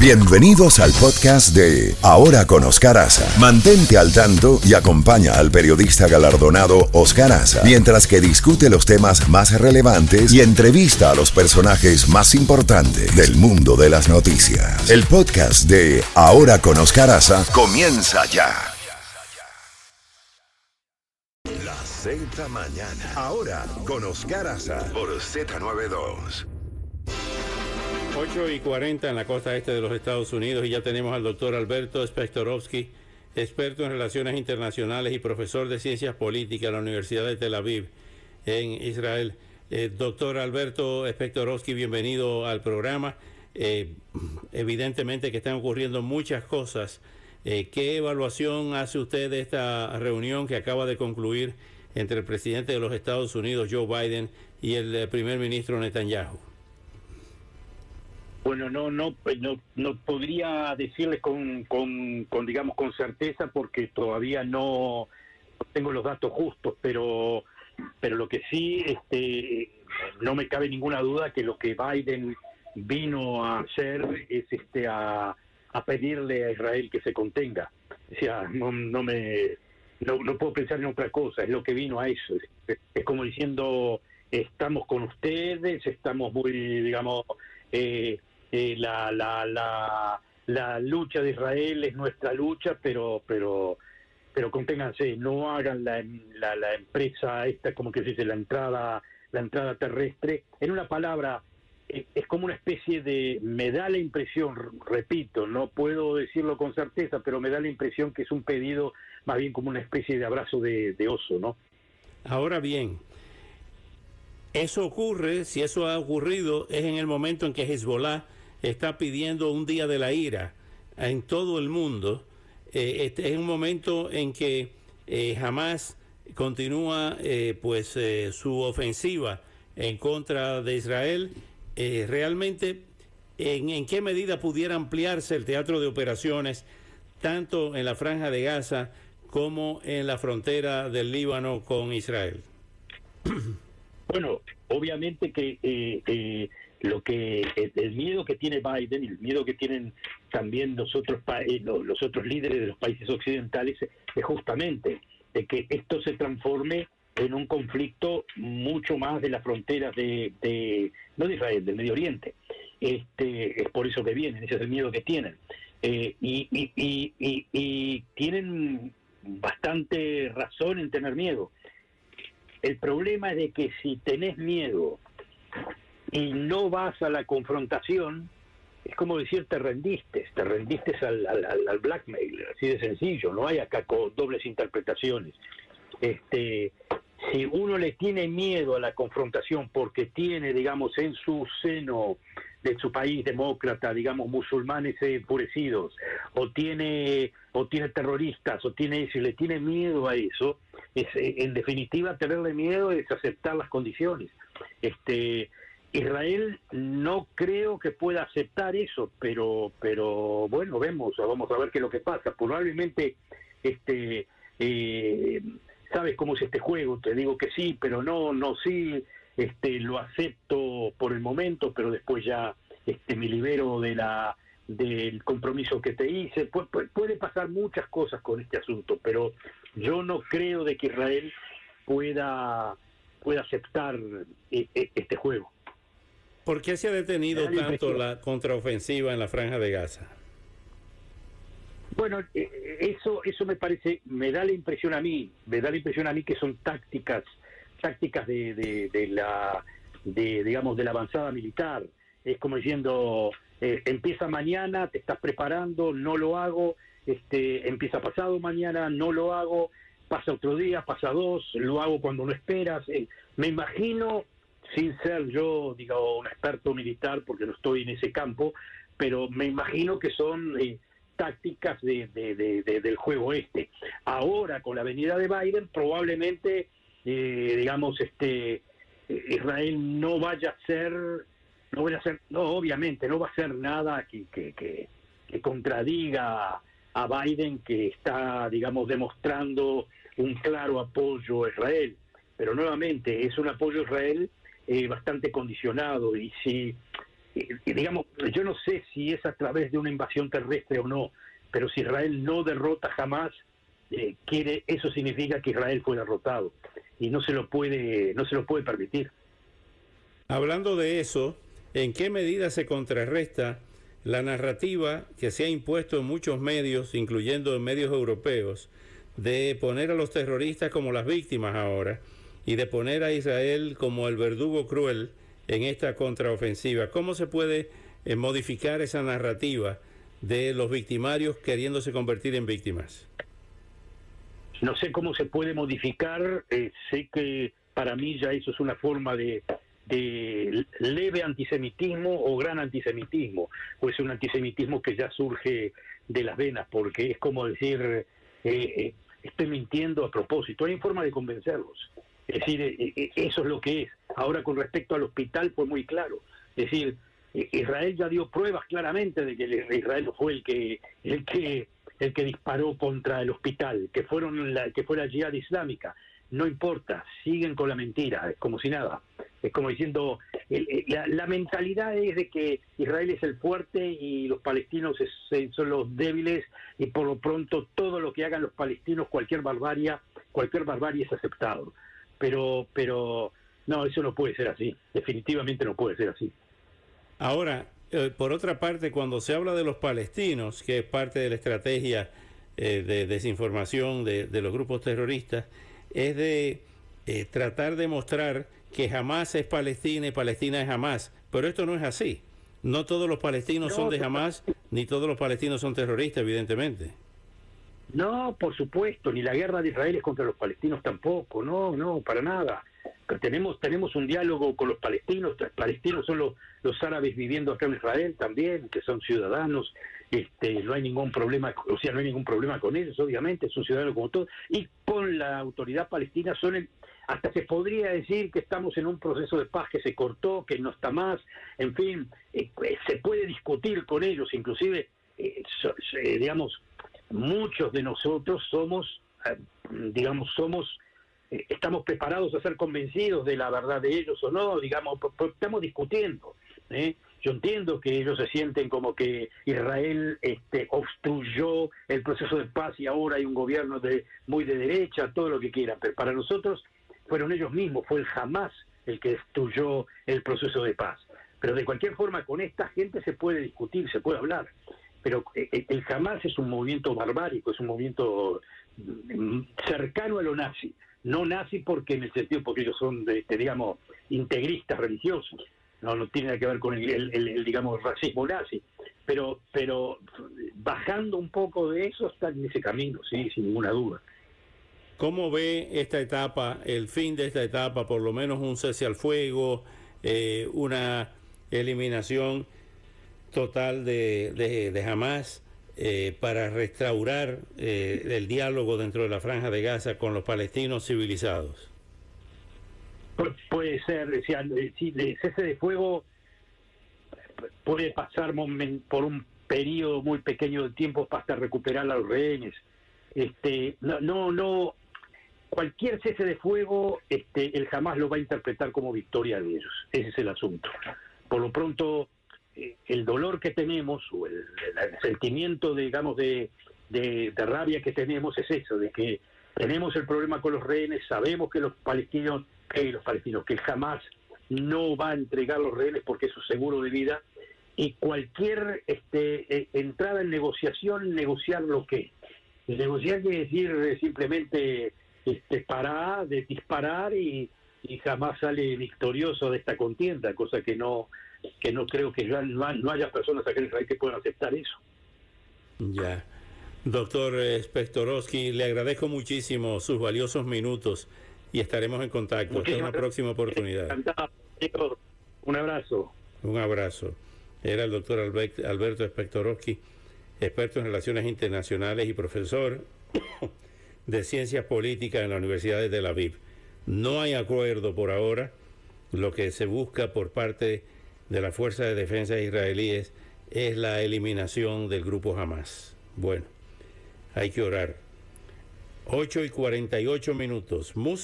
Bienvenidos al podcast de Ahora con Oscar Aza. Mantente al tanto y acompaña al periodista galardonado Oscar Aza mientras que discute los temas más relevantes y entrevista a los personajes más importantes del mundo de las noticias. El podcast de Ahora con Oscar Aza comienza ya. La Z mañana. Ahora con Oscar Aza por Z92. 8 y 40 en la costa este de los Estados Unidos y ya tenemos al doctor Alberto Spektorovsky, experto en relaciones internacionales y profesor de ciencias políticas en la Universidad de Tel Aviv en Israel. Eh, doctor Alberto Spektorovsky, bienvenido al programa. Eh, evidentemente que están ocurriendo muchas cosas. Eh, ¿Qué evaluación hace usted de esta reunión que acaba de concluir entre el presidente de los Estados Unidos, Joe Biden, y el primer ministro Netanyahu? Bueno, no, no, pues, no, no podría decirles con, con, con, digamos, con certeza porque todavía no tengo los datos justos, pero, pero lo que sí, este, no me cabe ninguna duda que lo que Biden vino a hacer es, este, a, a pedirle a Israel que se contenga. O sea, no, no me, no, no puedo pensar en otra cosa. Es lo que vino a eso. Es, es como diciendo, estamos con ustedes, estamos muy, digamos. Eh, eh, la, la, la, la, lucha de Israel es nuestra lucha, pero pero pero conténganse, no hagan la, la, empresa esta, como que se dice, la entrada la entrada terrestre. En una palabra, es, es como una especie de, me da la impresión, repito, no puedo decirlo con certeza, pero me da la impresión que es un pedido más bien como una especie de abrazo de, de oso, ¿no? Ahora bien, eso ocurre, si eso ha ocurrido, es en el momento en que Hezbollah está pidiendo un día de la ira en todo el mundo. Eh, este es un momento en que eh, jamás continúa eh, pues eh, su ofensiva en contra de Israel. Realmente, ¿en, ¿en qué medida pudiera ampliarse el teatro de operaciones tanto en la franja de Gaza como en la frontera del Líbano con Israel? Bueno, obviamente que lo que el miedo que tiene Biden y el miedo que tienen también los otros eh, los, otros líderes de los países occidentales es justamente de que esto se transforme en un conflicto mucho más de las fronteras de, de no de Israel, del Medio Oriente. Este es por eso que vienen, ese es el miedo que tienen. Eh, y, y, y, y tienen bastante razón en tener miedo. El problema es de que si tenés miedo y no vas a la confrontación, es como decir te rendiste, te rendiste al, al, blackmail, así de sencillo, no hay acá dobles interpretaciones. Este, si uno le tiene miedo a la confrontación porque tiene, digamos, en su seno de su país demócrata, digamos, musulmanes enfurecidos, o tiene, o tiene terroristas, o tiene, si le tiene miedo a eso, es, en definitiva, tenerle miedo es aceptar las condiciones. Este, Israel no creo que pueda aceptar eso, pero, pero bueno, vemos, vamos a ver qué es lo que pasa. Probablemente, este, eh, sabes cómo es este juego, te digo que sí, pero no, no sí, este, lo acepto por el momento, pero después ya este, me libero de la del compromiso que te hice. Pu- pu- puede pasar muchas cosas con este asunto, pero yo no creo de que Israel pueda pueda aceptar eh, eh, este juego. ¿Por qué se ha detenido tanto la contraofensiva en la franja de Gaza? Bueno, eh, eso eso me parece, me da la impresión a mí, me da la impresión a mí que son tácticas, tácticas de, de, de la, de digamos, de la avanzada militar. Es como diciendo, eh, empieza mañana, te estás preparando, no lo hago, este, empieza pasado mañana, no lo hago, pasa otro día, pasa dos, lo hago cuando no esperas. Eh, me imagino, sin ser yo, digo, un experto militar, porque no estoy en ese campo, pero me imagino que son eh, tácticas de, de- de- de- del juego este. Ahora, con la venida de Biden, probablemente, eh, digamos, este Israel no vaya a ser, no vaya a ser, no, obviamente, no va a ser nada que, que, que, que contradiga a Biden, que está, digamos, demostrando un claro apoyo a Israel. Pero nuevamente, es un apoyo a Israel eh, bastante condicionado y si digamos, yo no sé si es a través de una invasión terrestre o no, pero si Israel no derrota jamás, eh, quiere, eso significa que Israel fue derrotado y no se lo puede, no se lo puede permitir. Hablando de eso, ¿en qué medida se contrarresta la narrativa que se ha impuesto en muchos medios, incluyendo en medios europeos, de poner a los terroristas como las víctimas ahora y de poner a Israel como el verdugo cruel en esta contraofensiva? ¿Cómo se puede eh, modificar esa narrativa de los victimarios queriéndose convertir en víctimas? No sé cómo se puede modificar, eh, sé que para mí ya eso es una forma de, leve antisemitismo o gran antisemitismo, o es un antisemitismo que ya surge de las venas, porque es como decir, eh, eh, estoy mintiendo a propósito, hay forma de convencerlos. Es decir, eh, eso es lo que es. Ahora con respecto al hospital fue muy claro. Es decir, Israel ya dio pruebas claramente de que Israel fue el que el que el que disparó contra el hospital, que fueron la, que fue la yihad islámica no importa, siguen con la mentira, es como si nada. Es como diciendo, la, mentalidad es de que Israel es el fuerte y los palestinos son los débiles y por lo pronto todo lo que hagan los palestinos, cualquier barbarie, cualquier barbarie es aceptado. Pero, pero no, eso no puede ser así, definitivamente no puede ser así. Ahora, eh, por otra parte, cuando se habla de los palestinos, que es parte de la estrategia eh, de desinformación de, de los grupos terroristas, es de eh, tratar de mostrar que jamás es Palestina y Palestina es jamás. Pero esto no es así. No todos los palestinos son de jamás, ni todos los palestinos son terroristas, evidentemente. No, por supuesto, ni la guerra de Israel es contra los palestinos tampoco, no, no, para nada. tenemos, tenemos un diálogo con los palestinos, los palestinos son los, los árabes viviendo acá en Israel también, que son ciudadanos, este, no hay ningún problema, o sea, no hay ningún problema con ellos, obviamente, son ciudadanos como todos, y con la autoridad palestina son hasta se podría decir que estamos en un proceso de paz que se cortó, que no está más, en fin, eh, eh, se puede discutir con ellos, inclusive, eh, digamos, muchos de nosotros somos, digamos, somos estamos preparados a ser convencidos de la verdad de ellos o no, digamos, estamos discutiendo. ¿eh? Yo entiendo que ellos se sienten como que Israel este, obstruyó el proceso de paz y ahora hay un gobierno de, muy de derecha, todo lo que quieran, pero para nosotros fueron ellos mismos, fue el Hamas el que destruyó el proceso de paz. Pero de cualquier forma, con esta gente se puede discutir, se puede hablar. Pero eh, eh, el Hamas es un movimiento barbárico, es un movimiento mm, cercano a lo nazi. No nazi porque en el sentido porque ellos son, de, digamos, integristas religiosos, no, no tiene nada que ver con el, digamos, racismo nazi, pero, pero bajando un poco de eso está en ese camino, sí, sin ninguna duda. ¿Cómo ve esta etapa, el fin de esta etapa, por lo menos un cese al fuego, eh, una eliminación total de, de, de Hamas eh, para restaurar eh, el diálogo dentro de la franja de Gaza con los palestinos civilizados? puede ser, si el cese de fuego puede pasar por un periodo muy pequeño de tiempo hasta recuperar a los rehenes. Este, no, no, no, cualquier cese de fuego, este, él jamás lo va a interpretar como victoria de ellos. Ese es el asunto. Por lo pronto, eh, el dolor que tenemos o el, sentimiento, digamos, de, de, de rabia que tenemos es eso, de que tenemos el problema con los rehenes, sabemos que los palestinos que los palestinos, que jamás no va a entregar los rehenes porque es su seguro de vida y cualquier este, eh, entrada en negociación, negociar lo que. Negociar quiere decir eh, simplemente este, parar, de disparar y, jamás sale victorioso de esta contienda, cosa que no que no creo que no, no haya personas aquí en Israel que puedan aceptar eso. Ya. Doctor Spektorowski, le agradezco muchísimo sus valiosos minutos y estaremos en contacto. Hasta una próxima oportunidad. Un abrazo. Un abrazo. Era el doctor Alberto Spectorowski, experto en relaciones internacionales y profesor de ciencias políticas en la Universidad de Tel Aviv. No hay acuerdo por ahora. Lo que se busca por parte de la Fuerza de Defensa israelíes es la eliminación del grupo Hamas. Bueno, hay que orar. 8 y 48 minutos. Música